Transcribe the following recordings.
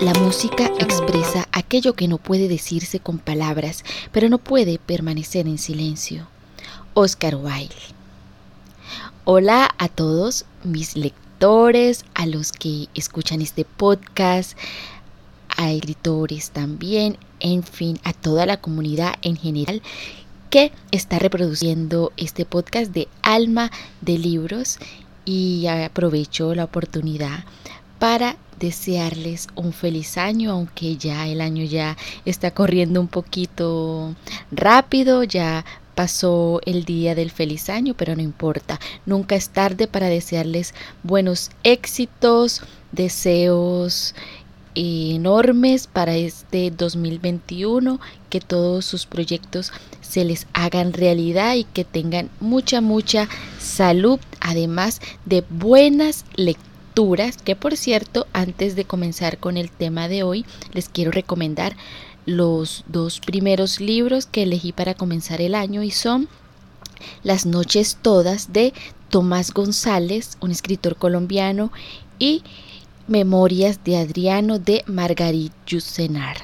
La música expresa aquello que no puede decirse con palabras, pero no puede permanecer en silencio. Oscar Wilde. Hola a todos mis lectores, a los que escuchan este podcast, a editores también, en fin, a toda la comunidad en general que está reproduciendo este podcast de Alma de Libros y aprovecho la oportunidad para desearles un feliz año, aunque ya el año ya está corriendo un poquito rápido, ya pasó el día del feliz año, pero no importa, nunca es tarde para desearles buenos éxitos, deseos enormes para este 2021, que todos sus proyectos se les hagan realidad y que tengan mucha, mucha salud, además de buenas lecturas, que por cierto, antes de comenzar con el tema de hoy, les quiero recomendar los dos primeros libros que elegí para comenzar el año y son Las noches todas de Tomás González, un escritor colombiano, y Memorias de Adriano de Margarit Yusenar.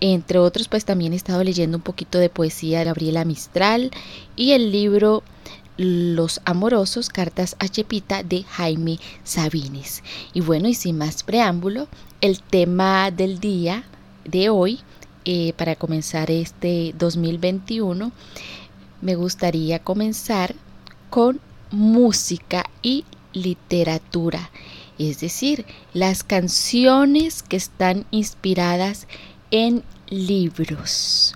Entre otros, pues también he estado leyendo un poquito de poesía de Gabriela Mistral y el libro Los Amorosos, Cartas a Chepita de Jaime Sabines. Y bueno, y sin más preámbulo, el tema del día de hoy, eh, para comenzar este 2021, me gustaría comenzar con música y literatura es decir, las canciones que están inspiradas en libros.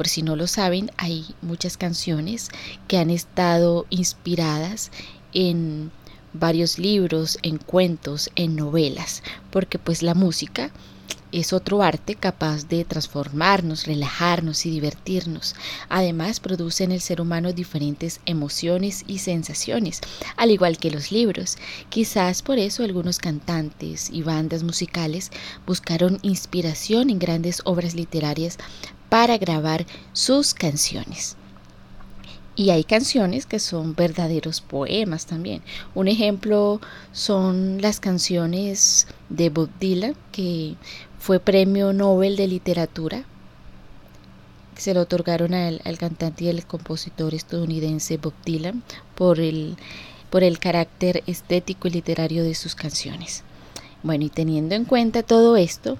Por si no lo saben, hay muchas canciones que han estado inspiradas en varios libros, en cuentos, en novelas, porque pues la música es otro arte capaz de transformarnos, relajarnos y divertirnos. Además, produce en el ser humano diferentes emociones y sensaciones, al igual que los libros. Quizás por eso algunos cantantes y bandas musicales buscaron inspiración en grandes obras literarias para grabar sus canciones. Y hay canciones que son verdaderos poemas también. Un ejemplo son las canciones de Bob Dylan, que fue premio Nobel de Literatura. Se lo otorgaron al, cantante y el compositor estadounidense Bob Dylan por el, por el carácter estético y literario de sus canciones. Bueno, y teniendo en cuenta todo esto,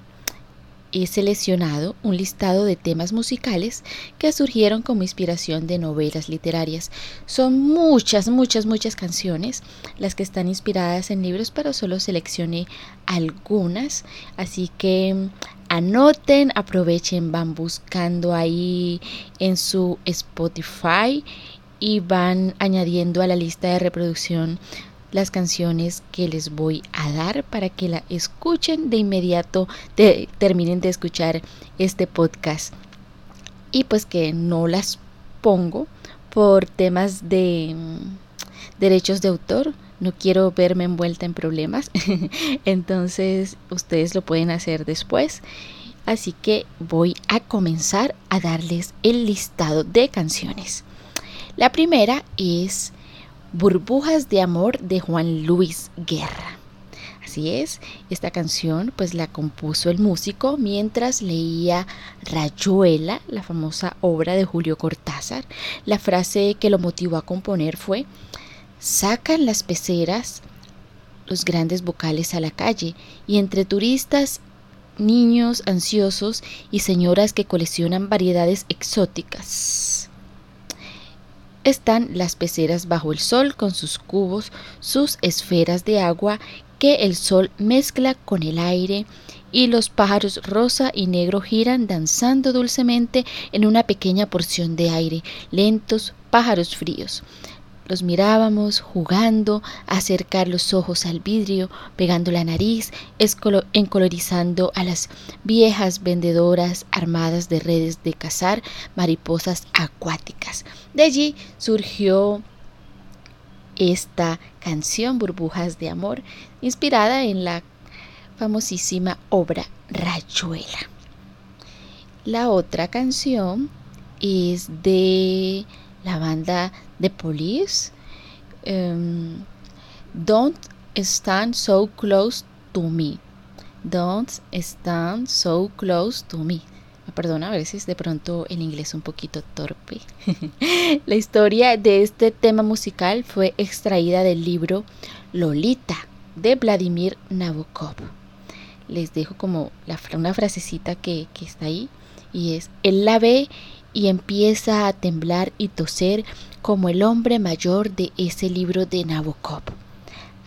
he seleccionado un listado de temas musicales que surgieron como inspiración de novelas literarias. Son muchas, muchas, muchas canciones las que están inspiradas en libros, pero solo seleccioné algunas. Así que anoten, aprovechen, van buscando ahí en su Spotify y van añadiendo a la lista de reproducción las canciones que les voy a dar para que la escuchen de inmediato, terminen de escuchar este podcast. Y pues que no las pongo por temas de mm, derechos de autor. No quiero verme envuelta en problemas. Entonces ustedes lo pueden hacer después. Así que voy a comenzar a darles el listado de canciones. La primera es Burbujas de Amor de Juan Luis Guerra. Así es, esta canción pues la compuso el músico mientras leía Rayuela, la famosa obra de Julio Cortázar. La frase que lo motivó a componer fue, sacan las peceras los grandes vocales a la calle y entre turistas, niños ansiosos y señoras que coleccionan variedades exóticas están las peceras bajo el sol con sus cubos, sus esferas de agua que el sol mezcla con el aire y los pájaros rosa y negro giran danzando dulcemente en una pequeña porción de aire, lentos pájaros fríos. Los mirábamos jugando, acercar los ojos al vidrio, pegando la nariz, encolorizando a las viejas vendedoras armadas de redes de cazar mariposas acuáticas. De allí surgió esta canción Burbujas de Amor, inspirada en la famosísima obra Rayuela. La otra canción es de la banda The Police, um, Don't Stand So Close to Me. Don't stand so close to me. Perdona, a veces de pronto en inglés un poquito torpe. la historia de este tema musical fue extraída del libro Lolita de Vladimir Nabokov. Les dejo como una frasecita que, que está ahí y es, él la ve y empieza a temblar y toser como el hombre mayor de ese libro de Nabokov.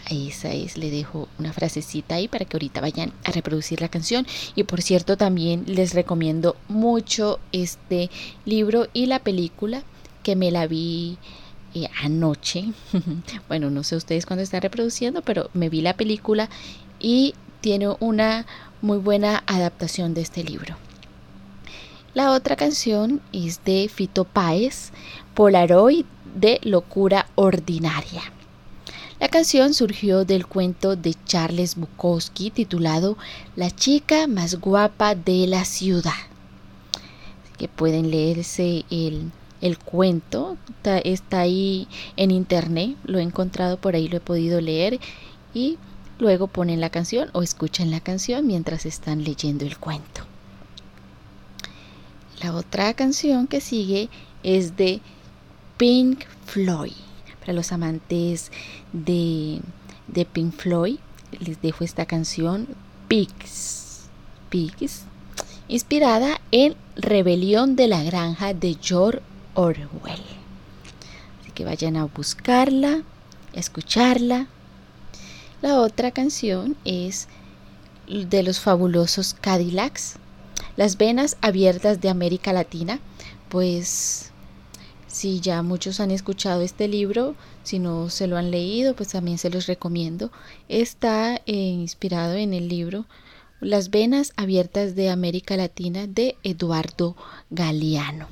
Esa es, le dejo una frasecita ahí para que ahorita vayan a reproducir la canción. Y por cierto, también les recomiendo mucho este libro y la película que me la vi eh, anoche. bueno, no sé ustedes cuándo están reproduciendo, pero me vi la película y tiene una muy buena adaptación de este libro. La otra canción es de Fito Páez, Polaroid de Locura Ordinaria. La canción surgió del cuento de Charles Bukowski titulado La chica más guapa de la ciudad. que pueden leerse el, el cuento, está, está ahí en internet, lo he encontrado por ahí, lo he podido leer y luego ponen la canción o escuchan la canción mientras están leyendo el cuento. La otra canción que sigue es de Pink Floyd. Para los amantes de, de Pink Floyd, les dejo esta canción, Pigs. Pigs, inspirada en Rebelión de la Granja de George Orwell. Así que vayan a buscarla, a escucharla. La otra canción es de los fabulosos Cadillacs, las venas abiertas de América Latina, pues si ya muchos han escuchado este libro, si no se lo han leído, pues también se los recomiendo. Está eh, inspirado en el libro Las venas abiertas de América Latina de Eduardo Galeano.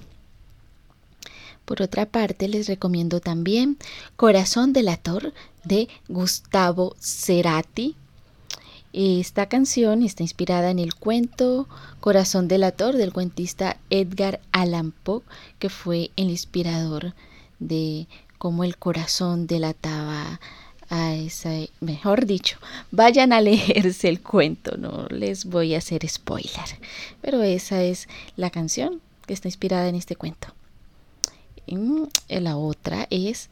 Por otra parte, les recomiendo también Corazón del Ator de Gustavo Cerati, esta canción está inspirada en el cuento Corazón delator del cuentista Edgar Allan Poe, que fue el inspirador de cómo el corazón delataba a esa, mejor dicho, vayan a leerse el cuento, no les voy a hacer spoiler, pero esa es la canción que está inspirada en este cuento. Y la otra es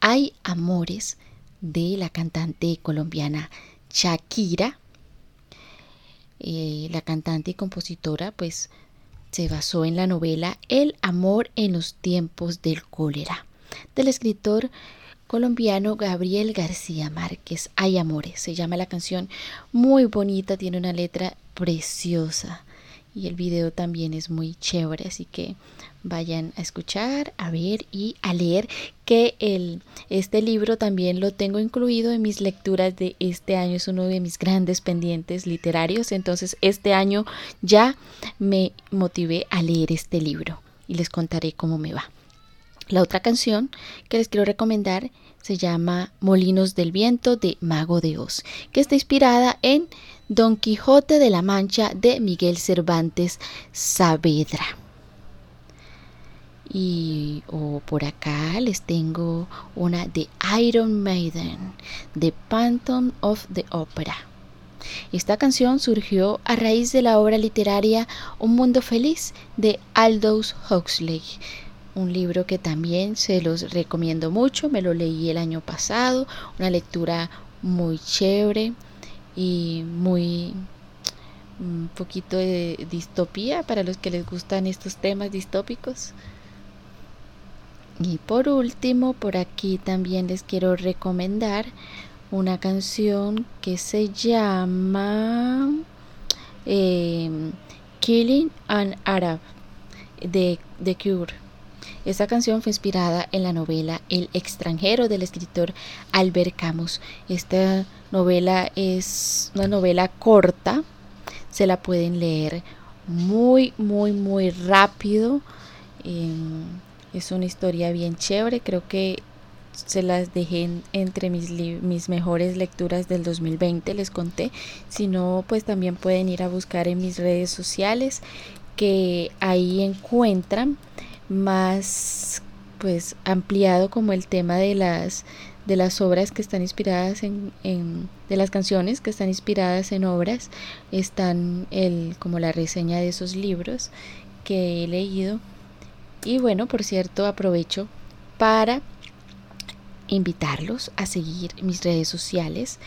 Hay amores de la cantante colombiana Shakira, eh, la cantante y compositora, pues se basó en la novela El amor en los tiempos del cólera, del escritor colombiano Gabriel García Márquez. Hay amores, se llama la canción, muy bonita, tiene una letra preciosa y el video también es muy chévere, así que vayan a escuchar, a ver y a leer que el, este libro también lo tengo incluido en mis lecturas de este año, es uno de mis grandes pendientes literarios, entonces este año ya me motivé a leer este libro y les contaré cómo me va. La otra canción que les quiero recomendar se llama Molinos del Viento de Mago de Oz, que está inspirada en Don Quijote de la Mancha de Miguel Cervantes Saavedra. Y por acá les tengo una de Iron Maiden, The Phantom of the Opera. Esta canción surgió a raíz de la obra literaria Un Mundo Feliz de Aldous Huxley, un libro que también se los recomiendo mucho, me lo leí el año pasado, una lectura muy chévere y muy poquito de distopía para los que les gustan estos temas distópicos. Y por último, por aquí también les quiero recomendar una canción que se llama em, Killing an Arab de The Cure. Esta canción fue inspirada en la novela El extranjero del escritor Albert Camus. Esta novela es una novela corta, se la pueden leer muy, muy, muy rápido. Em, es una historia bien chévere, creo que se las dejé entre mis, mis mejores lecturas del 2020, les conté. Si no, pues también pueden ir a buscar en mis redes sociales que ahí encuentran más pues ampliado como el tema de las de las obras que están inspiradas en, de las canciones que están inspiradas en obras están el como la reseña de esos libros que he leído. Y bueno por cierto aprovecho para invitarlos a seguir mis redes sociales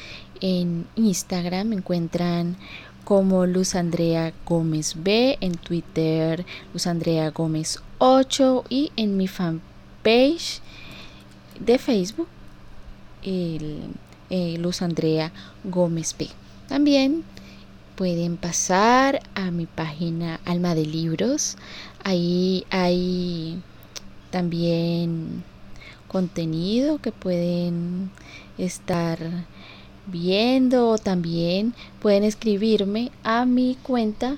en Instagram me encuentran como Luz Andrea Gómez B, en Twitter Luz Andrea Gómez 8 y en mi fanpage de Facebook eh, Luz Andrea Gómez B. También pueden pasar a mi página Alma de Libros. Ahí hay también contenido que pueden estar viendo o también pueden escribirme a mi cuenta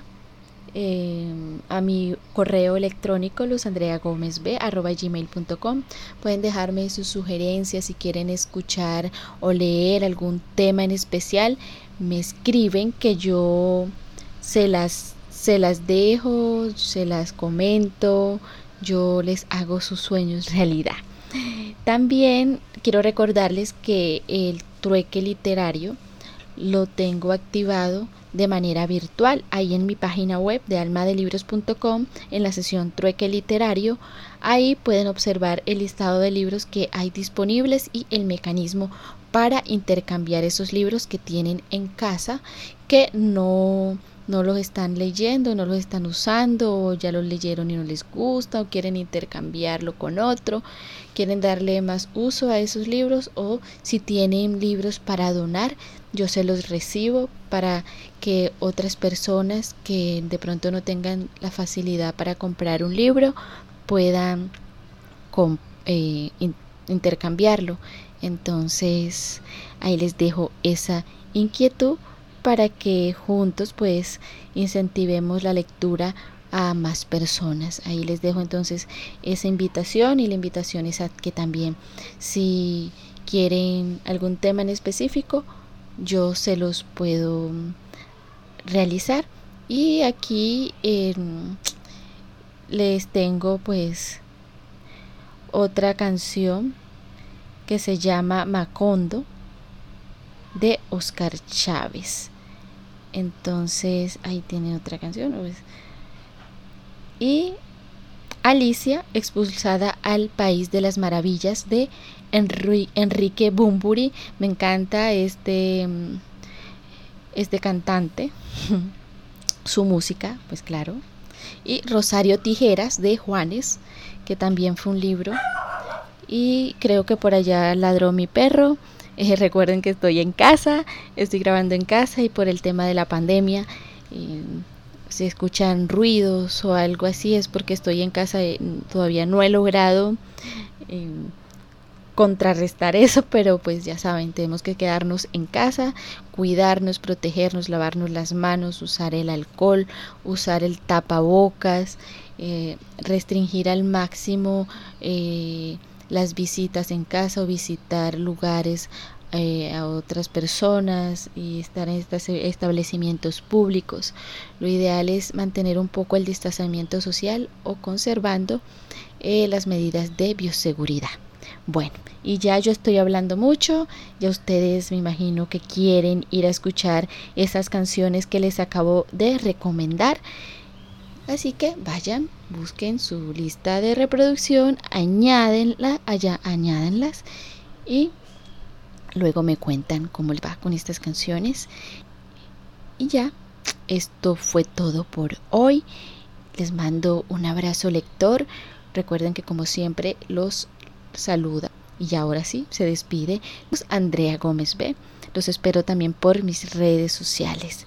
Em, a mi correo electrónico gmail.com Pueden dejarme sus sugerencias si quieren escuchar o leer algún tema en especial. Me escriben que yo se las, se las dejo, se las comento, yo les hago sus sueños realidad. También quiero recordarles que el trueque literario lo tengo activado de manera virtual ahí en mi página web de almadelibros.com en la sesión trueque literario. Ahí pueden observar el listado de libros que hay disponibles y el mecanismo para intercambiar esos libros que tienen en casa que no no los están leyendo, no los están usando, o ya los leyeron y no les gusta, o quieren intercambiarlo con otro, quieren darle más uso a esos libros, o si tienen libros para donar, yo se los recibo para que otras personas que de pronto no tengan la facilidad para comprar un libro puedan eh, intercambiarlo. Entonces ahí les dejo esa inquietud para que juntos pues incentivemos la lectura a más personas. Ahí les dejo entonces esa invitación y la invitación es a que también si quieren algún tema en específico yo se los puedo realizar y aquí les tengo pues otra canción que se llama Macondo de Oscar Chávez entonces ahí tiene otra canción y Alicia expulsada al país de las maravillas de Enrique Bumburi. Me encanta este este cantante, su música, pues claro, y Rosario Tijeras de Juanes, que también fue un libro, y creo que por allá ladró mi perro. Eh, recuerden que estoy en casa, estoy grabando en casa y por el tema de la pandemia, eh, si escuchan ruidos o algo así es porque estoy en casa, y todavía no he logrado eh, contrarrestar eso, pero pues ya saben, tenemos que quedarnos en casa, cuidarnos, protegernos, lavarnos las manos, usar el alcohol, usar el tapabocas, eh, restringir al máximo eh, las visitas en casa o visitar lugares eh, a otras personas y estar en estos establecimientos públicos. Lo ideal es mantener un poco el distanciamiento social o conservando las medidas de bioseguridad. Bueno, y ya yo estoy hablando mucho, ya ustedes me imagino que quieren ir a escuchar esas canciones que les acabo de recomendar. Así que vayan, busquen su lista de reproducción, añádenla, allá añádenlas y luego me cuentan cómo va con estas canciones. Y ya, esto fue todo por hoy. Les mando un abrazo lector. Recuerden que como siempre los saluda y ahora sí se despide Andrea Gómez B. Los espero también por mis redes sociales.